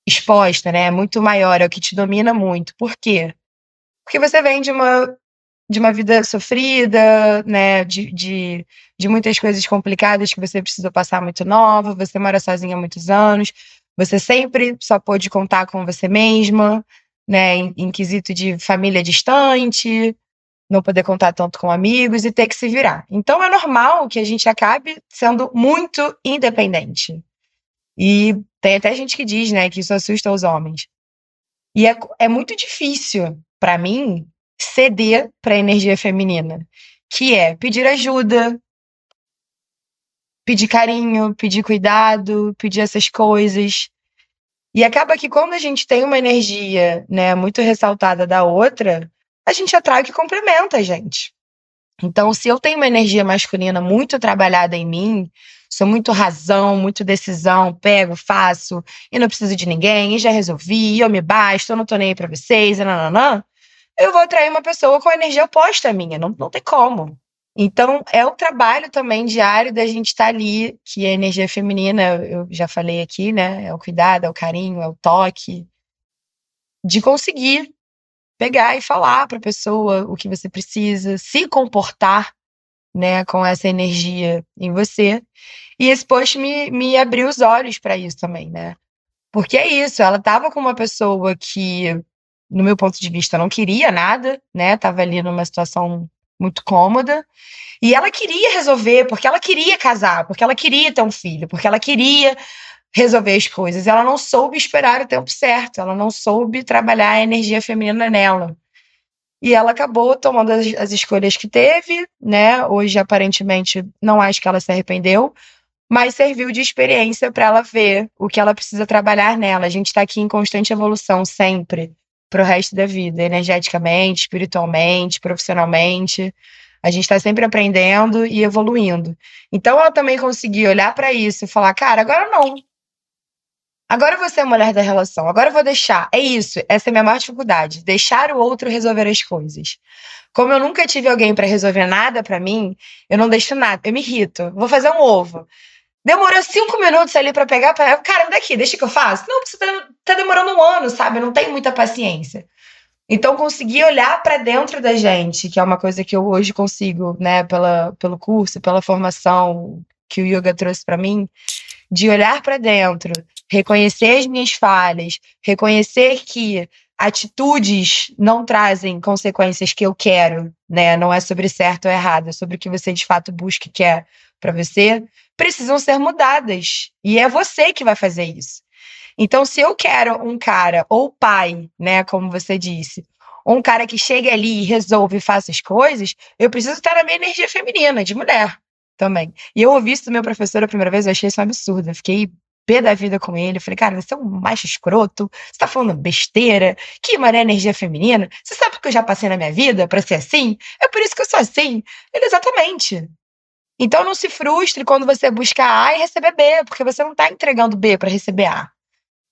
C: exposta, né? Muito maior, é o que te domina muito. Por quê? Porque você vem de uma, de uma vida sofrida, né? De, de, de muitas coisas complicadas que você precisou passar muito nova, você mora sozinha há muitos anos, você sempre só pôde contar com você mesma, né? Em, em quesito de família distante, não poder contar tanto com amigos e ter que se virar. Então é normal que a gente acabe sendo muito independente. E tem até gente que diz, né, que isso assusta os homens. E é, é muito difícil para mim, ceder para a energia feminina, que é pedir ajuda, pedir carinho, pedir cuidado, pedir essas coisas. E acaba que quando a gente tem uma energia, né, muito ressaltada da outra, a gente atrai o que complementa a gente. Então, se eu tenho uma energia masculina muito trabalhada em mim, sou muito razão, muito decisão, pego, faço, e não preciso de ninguém, e já resolvi, e eu me basto, eu não tô nem aí pra vocês, e nananã, eu vou atrair uma pessoa com a energia oposta à minha. Não, não tem como. Então, é o trabalho também diário da gente estar tá ali, que a energia feminina, eu já falei aqui, né? É o cuidado, é o carinho, é o toque. De conseguir pegar e falar para a pessoa o que você precisa, se comportar, né, com essa energia em você. E esse post me, me abriu os olhos para isso também, né? Porque é isso, ela estava com uma pessoa que no meu ponto de vista, não queria nada, né? Tava ali numa situação muito cômoda. E ela queria resolver, porque ela queria casar, porque ela queria ter um filho, porque ela queria resolver as coisas. Ela não soube esperar o tempo certo, ela não soube trabalhar a energia feminina nela. E ela acabou tomando as, as escolhas que teve, né? Hoje, aparentemente, não acho que ela se arrependeu, mas serviu de experiência para ela ver o que ela precisa trabalhar nela. A gente está aqui em constante evolução sempre para o resto da vida, energeticamente, espiritualmente, profissionalmente. A gente está sempre aprendendo e evoluindo. Então ela também conseguiu olhar para isso e falar: cara, agora não. Agora você é a mulher da relação. Agora eu vou deixar. É isso. Essa é a minha maior dificuldade. Deixar o outro resolver as coisas. Como eu nunca tive alguém para resolver nada para mim, eu não deixo nada. Eu me irrito. Vou fazer um ovo. Demorou cinco minutos ali para pegar. Pra... Cara, daqui, deixa que eu faço. Não, você tá, tá demorando um ano, sabe? Não tenho muita paciência. Então, conseguir olhar para dentro da gente, que é uma coisa que eu hoje consigo, né, pela, pelo curso, pela formação que o yoga trouxe para mim, de olhar para dentro, reconhecer as minhas falhas, reconhecer que atitudes não trazem consequências que eu quero, né? Não é sobre certo ou errado, é sobre o que você de fato busca e quer para você precisam ser mudadas. E é você que vai fazer isso. Então, se eu quero um cara, ou pai, né, como você disse, um cara que chegue ali e resolve e faça as coisas, eu preciso estar na minha energia feminina, de mulher, também. E eu ouvi isso do meu professor a primeira vez, eu achei isso um absurdo. Eu fiquei pé da vida com ele. Eu falei, cara, você é um macho escroto, você tá falando besteira, que mané energia feminina. Você sabe o que eu já passei na minha vida para ser assim? É por isso que eu sou assim. Ele, exatamente. Então não se frustre quando você busca A e receber B, porque você não está entregando B para receber A.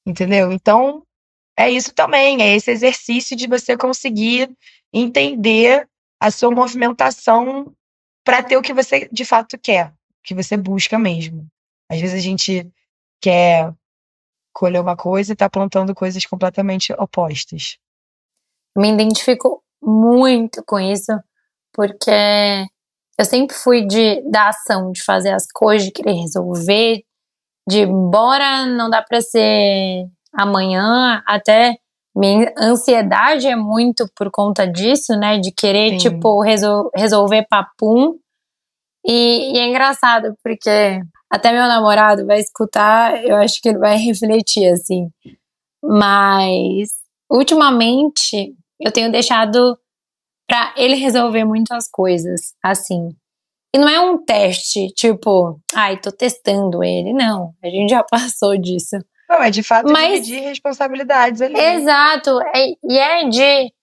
C: Entendeu? Então é isso também, é esse exercício de você conseguir entender a sua movimentação para ter o que você de fato quer, o que você busca mesmo. Às vezes a gente quer colher uma coisa e está plantando coisas completamente opostas.
B: Me identifico muito com isso, porque eu sempre fui de da ação, de fazer as coisas, de querer resolver, de embora não dá para ser amanhã, até minha ansiedade é muito por conta disso, né? De querer, Sim. tipo, resol resolver papum. E, e, é engraçado, porque até meu namorado vai escutar, eu acho que ele vai refletir, assim. Mas, ultimamente, eu tenho deixado para ele resolver muitas coisas, assim. E não é um teste, tipo, ai, tô testando ele. Não, a gente já passou disso.
C: Não, é de fato Mas, dividir responsabilidades ali.
B: Exato, é, e é de,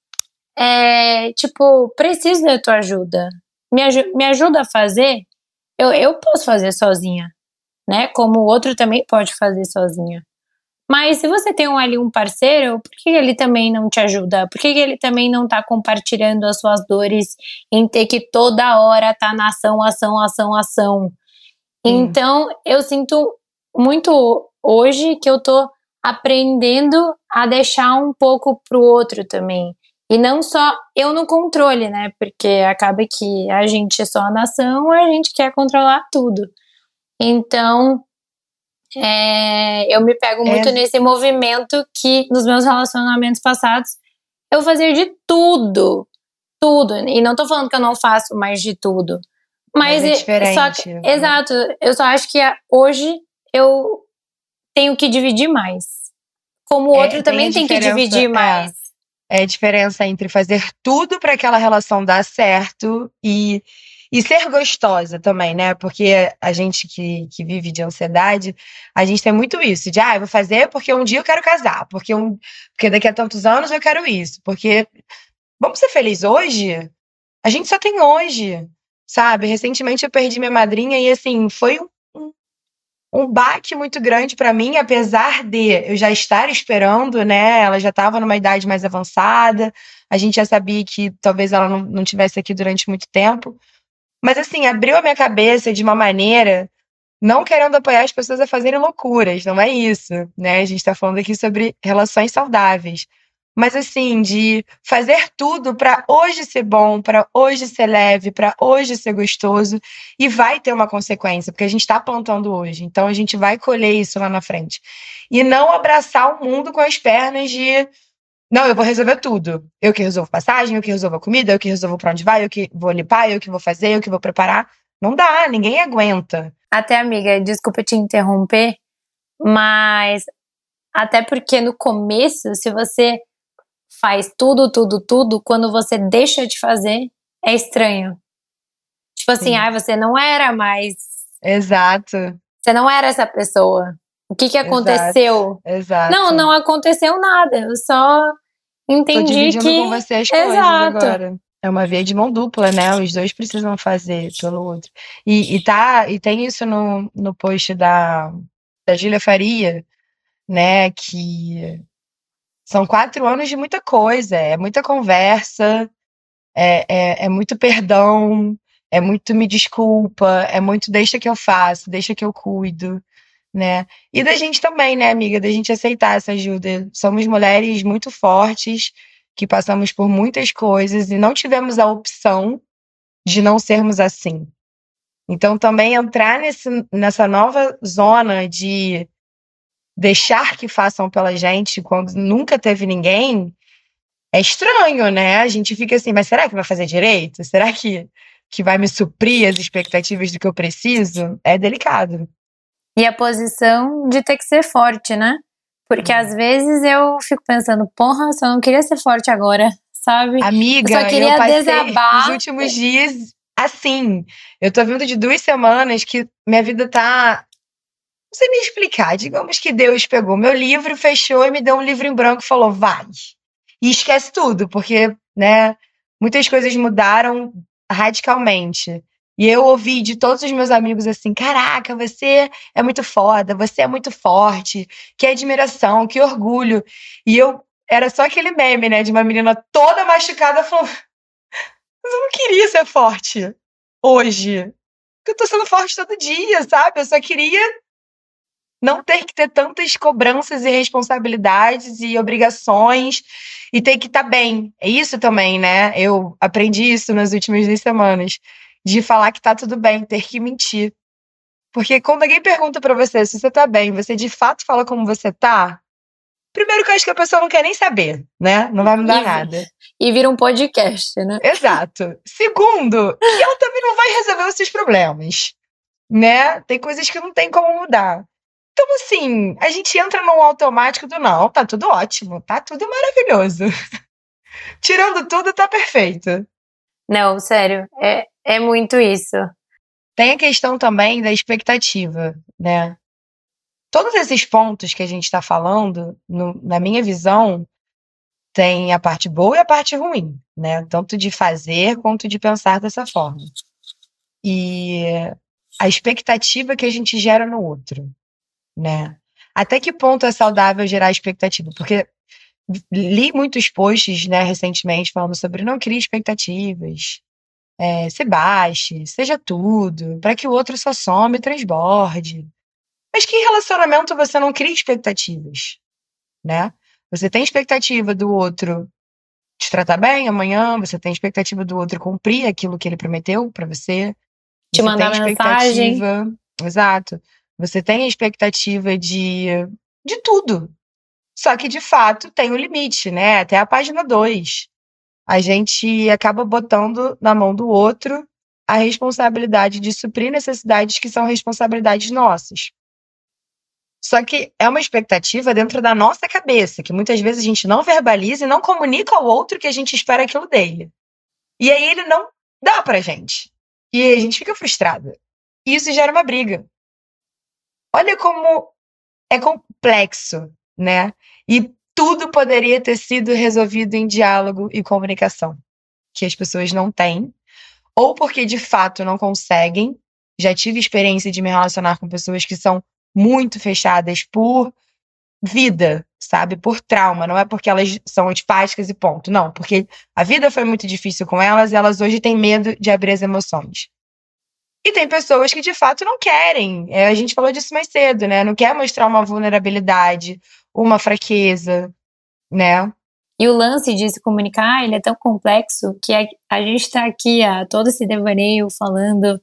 B: é, tipo, preciso da tua ajuda. Me, me ajuda a fazer, eu, eu posso fazer sozinha, né? Como o outro também pode fazer sozinha. Mas se você tem um, ali um parceiro, por que ele também não te ajuda? Por que ele também não tá compartilhando as suas dores em ter que toda hora tá na ação, ação, ação, ação? Hum. Então, eu sinto muito hoje que eu tô aprendendo a deixar um pouco pro outro também. E não só eu no controle, né? Porque acaba que a gente é só a nação, a gente quer controlar tudo. Então, é, eu me pego muito é. nesse movimento que nos meus relacionamentos passados eu fazia de tudo, tudo. E não tô falando que eu não faço mais de tudo. Mas, mas é diferente. Só que, né? Exato. Eu só acho que hoje eu tenho que dividir mais. Como o é, outro também tem que dividir é. mais.
C: É a diferença entre fazer tudo para aquela relação dar certo e e ser gostosa também, né? Porque a gente que, que vive de ansiedade, a gente tem muito isso, de ah, eu vou fazer porque um dia eu quero casar, porque, um, porque daqui a tantos anos eu quero isso, porque vamos ser felizes hoje? A gente só tem hoje, sabe? Recentemente eu perdi minha madrinha e assim, foi um, um, baque muito grande para mim, apesar de eu já estar esperando, né? Ela já estava numa idade mais avançada, a gente já sabia que talvez ela não, não tivesse aqui durante muito tempo. Mas assim, abriu a minha cabeça de uma maneira, não querendo apoiar as pessoas a fazerem loucuras, não é isso, né? A gente tá falando aqui sobre relações saudáveis. Mas assim, de fazer tudo para hoje ser bom, para hoje ser leve, para hoje ser gostoso, e vai ter uma consequência, porque a gente está plantando hoje, então a gente vai colher isso lá na frente. E não abraçar o mundo com as pernas de não, eu vou resolver tudo. Eu que resolvo passagem, eu que resolvo a comida, eu que resolvo pra onde vai, eu que vou limpar, eu que vou fazer, eu que vou preparar. Não dá, ninguém aguenta.
B: Até, amiga, desculpa te interromper, mas até porque no começo, se você faz tudo, tudo, tudo, quando você deixa de fazer, é estranho. Tipo assim, ah, você não era mais.
C: Exato.
B: Você não era essa pessoa. O que, que aconteceu?
C: Exato, exato.
B: Não, não aconteceu nada. Eu só entendi Tô que.
C: com você as coisas exato. agora. É uma via de mão dupla, né? Os dois precisam fazer pelo outro. E, e, tá, e tem isso no, no post da, da Gília Faria, né? Que são quatro anos de muita coisa, é muita conversa, é, é, é muito perdão, é muito me desculpa, é muito deixa que eu faço, deixa que eu cuido né? E da gente também, né, amiga, da gente aceitar essa ajuda. Somos mulheres muito fortes, que passamos por muitas coisas e não tivemos a opção de não sermos assim. Então, também entrar nesse, nessa nova zona de deixar que façam pela gente quando nunca teve ninguém é estranho, né? A gente fica assim, mas será que vai fazer direito? Será que, que vai me suprir as expectativas do que eu preciso? É delicado.
B: E a posição de ter que ser forte, né? Porque às vezes eu fico pensando, porra, só não queria ser forte agora, sabe?
C: Amiga, eu, só queria eu passei desabar. os últimos dias assim. Eu tô vindo de duas semanas que minha vida tá. Não sei nem explicar. Digamos que Deus pegou meu livro, fechou e me deu um livro em branco e falou: vai. E esquece tudo, porque, né, muitas coisas mudaram radicalmente. E eu ouvi de todos os meus amigos assim: caraca, você é muito foda, você é muito forte, que admiração, que orgulho. E eu era só aquele meme, né, de uma menina toda machucada falando: mas eu não queria ser forte hoje. Porque eu tô sendo forte todo dia, sabe? Eu só queria não ter que ter tantas cobranças e responsabilidades e obrigações e ter que estar tá bem. É isso também, né? Eu aprendi isso nas últimas duas semanas de falar que tá tudo bem, ter que mentir. Porque quando alguém pergunta para você se você tá bem, você de fato fala como você tá? Primeiro que eu acho que a pessoa não quer nem saber, né? Não vai mudar
B: e,
C: nada.
B: E vira um podcast, né?
C: Exato. Segundo, que ela também não vai resolver os seus problemas, né? Tem coisas que não tem como mudar. Então, assim, a gente entra num automático do não, tá tudo ótimo, tá tudo maravilhoso. Tirando tudo, tá perfeito.
B: Não, sério, é, é muito isso.
C: Tem a questão também da expectativa, né? Todos esses pontos que a gente está falando, no, na minha visão, tem a parte boa e a parte ruim, né? Tanto de fazer quanto de pensar dessa forma. E a expectativa que a gente gera no outro, né? Até que ponto é saudável gerar expectativa? Porque li muitos posts, né, recentemente falando sobre não crie expectativas, é, se baixe, seja tudo, para que o outro só some e transborde. Mas que relacionamento você não cria expectativas, né? Você tem expectativa do outro te tratar bem amanhã, você tem expectativa do outro cumprir aquilo que ele prometeu para você.
B: Te
C: você
B: mandar
C: tem
B: mensagem.
C: Exato. Você tem a expectativa de, de tudo. Só que, de fato, tem um limite, né? Até a página 2. A gente acaba botando na mão do outro a responsabilidade de suprir necessidades que são responsabilidades nossas. Só que é uma expectativa dentro da nossa cabeça, que muitas vezes a gente não verbaliza e não comunica ao outro que a gente espera aquilo dele. E aí ele não dá pra gente. E a gente fica frustrada. E isso gera uma briga. Olha como é complexo, né? E tudo poderia ter sido resolvido em diálogo e comunicação, que as pessoas não têm, ou porque de fato não conseguem. Já tive experiência de me relacionar com pessoas que são muito fechadas por vida, sabe? Por trauma. Não é porque elas são antipáticas e ponto. Não, porque a vida foi muito difícil com elas e elas hoje têm medo de abrir as emoções. E tem pessoas que de fato não querem. É, a gente falou disso mais cedo, né? Não quer mostrar uma vulnerabilidade, uma fraqueza, né?
B: E o lance de se comunicar, ele é tão complexo que a, a gente está aqui, a todo esse devaneio falando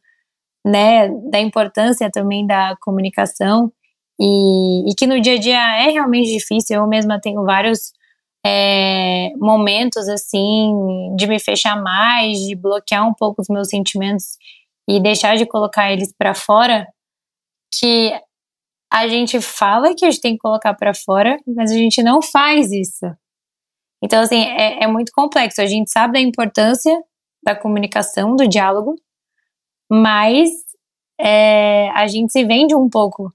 B: né, da importância também da comunicação e, e, que no dia a dia é realmente difícil. Eu mesma tenho vários é, momentos assim de me fechar mais, de bloquear um pouco os meus sentimentos e deixar de colocar eles para fora, que a gente fala que a gente tem que colocar para fora, mas a gente não faz isso. Então, assim, é, é muito complexo. A gente sabe da importância da comunicação, do diálogo, mas é, a gente se vende um pouco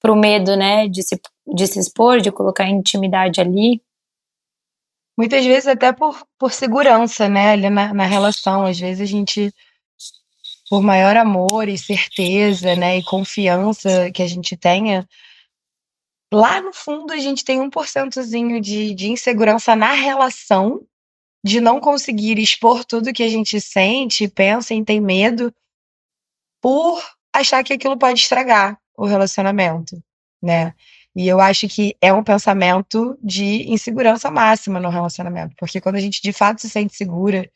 B: pro medo, né, de se, de se expor, de colocar intimidade ali.
C: Muitas vezes até por, por segurança, né, ali na, na relação. Às vezes a gente, por maior amor e certeza, né, e confiança que a gente tenha, lá no fundo a gente tem um porcentozinho de, de insegurança na relação, de não conseguir expor tudo que a gente sente, pensa e tem medo, por achar que aquilo pode estragar o relacionamento, né? E eu acho que é um pensamento de insegurança máxima no relacionamento, porque quando a gente de fato se sente segura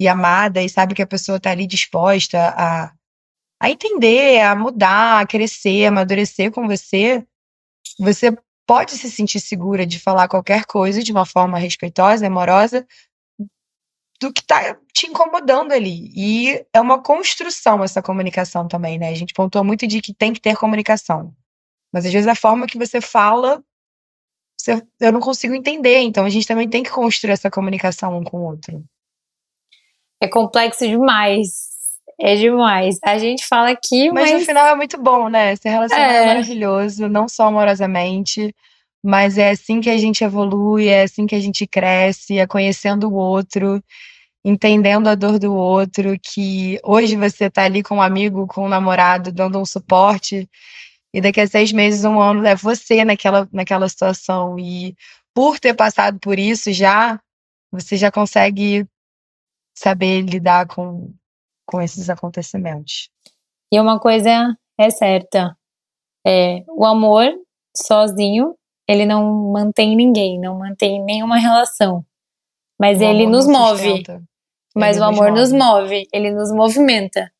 C: e amada e sabe que a pessoa está ali disposta a, a entender, a mudar, a crescer, a amadurecer com você, você pode se sentir segura de falar qualquer coisa de uma forma respeitosa, amorosa, do que está te incomodando ali. E é uma construção essa comunicação também, né? A gente pontuou muito de que tem que ter comunicação. Mas às vezes a forma que você fala, você, eu não consigo entender. Então a gente também tem que construir essa comunicação um com o outro.
B: É complexo demais. É demais. A gente fala aqui, mas.
C: Mas no final é muito bom, né? Esse relacionamento é. é maravilhoso, não só amorosamente, mas é assim que a gente evolui, é assim que a gente cresce, é conhecendo o outro, entendendo a dor do outro, que hoje você tá ali com um amigo, com um namorado, dando um suporte, e daqui a seis meses, um ano, é você naquela, naquela situação. E por ter passado por isso já, você já consegue saber lidar com, com esses acontecimentos.
B: E uma coisa é certa, é, o amor sozinho ele não mantém ninguém, não mantém nenhuma relação. Mas o ele nos move. Mas ele o amor nos move. nos move, ele nos movimenta.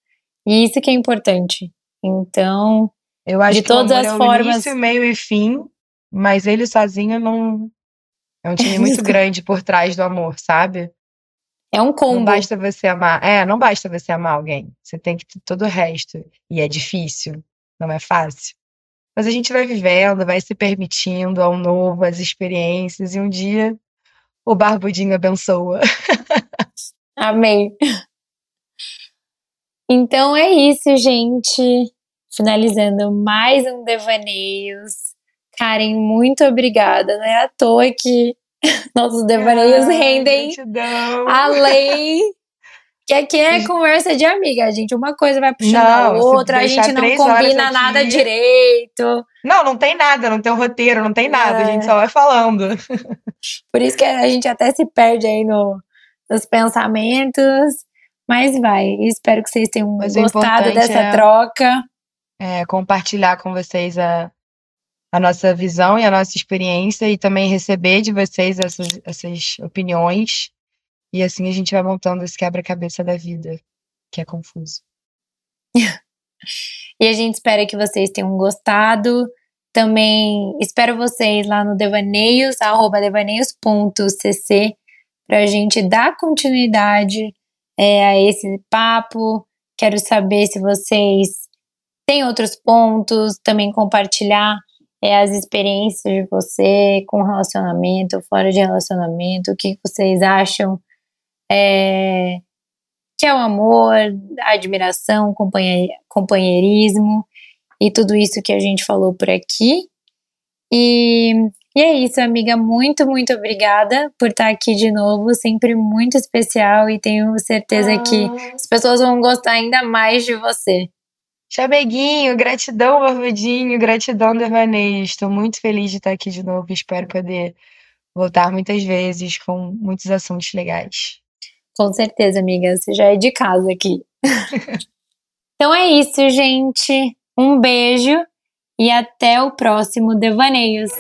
B: E isso que é importante. Então,
C: eu acho de que todas as é formas, início, meio e fim mas ele sozinho não. É um time muito grande por trás do amor, sabe?
B: É um combo.
C: Não basta você amar. É, não basta você amar alguém. Você tem que ter todo o resto. E é difícil, não é fácil. Mas a gente vai vivendo, vai se permitindo ao novo, as experiências, e um dia o Barbudinho abençoa.
B: Amém. Então é isso, gente. Finalizando mais um Devaneios. Karen, muito obrigada. Não é à toa que nossos devaneios ah, rendem gratidão. além. Que aqui é conversa de amiga, gente. Uma coisa vai puxando não, a outra, a gente não combina nada direito.
C: Não, não tem nada, não tem um roteiro, não tem nada, é. a gente só vai falando.
B: Por isso que a gente até se perde aí no, nos pensamentos. Mas vai, espero que vocês tenham Mas gostado dessa é, troca.
C: É, compartilhar com vocês a, a nossa visão e a nossa experiência e também receber de vocês essas, essas opiniões. E assim a gente vai montando esse quebra-cabeça da vida, que é confuso.
B: e a gente espera que vocês tenham gostado. Também espero vocês lá no devaneios, arroba devaneios.cc, para a gente dar continuidade é, a esse papo. Quero saber se vocês têm outros pontos, também compartilhar é, as experiências de você com relacionamento, fora de relacionamento, o que vocês acham é, que é o amor, a admiração, companheirismo e tudo isso que a gente falou por aqui. E, e é isso, amiga. Muito, muito obrigada por estar aqui de novo. Sempre muito especial e tenho certeza ah. que as pessoas vão gostar ainda mais de você.
C: Chameguinho, gratidão, Barbudinho, gratidão, Devaneio. Estou muito feliz de estar aqui de novo. Espero poder voltar muitas vezes com muitos assuntos legais.
B: Com certeza, amiga. Você já é de casa aqui. então é isso, gente. Um beijo e até o próximo Devaneios.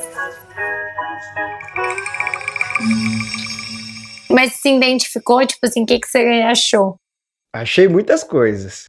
B: Mas se identificou, tipo assim, o que, que você achou?
D: Achei muitas coisas.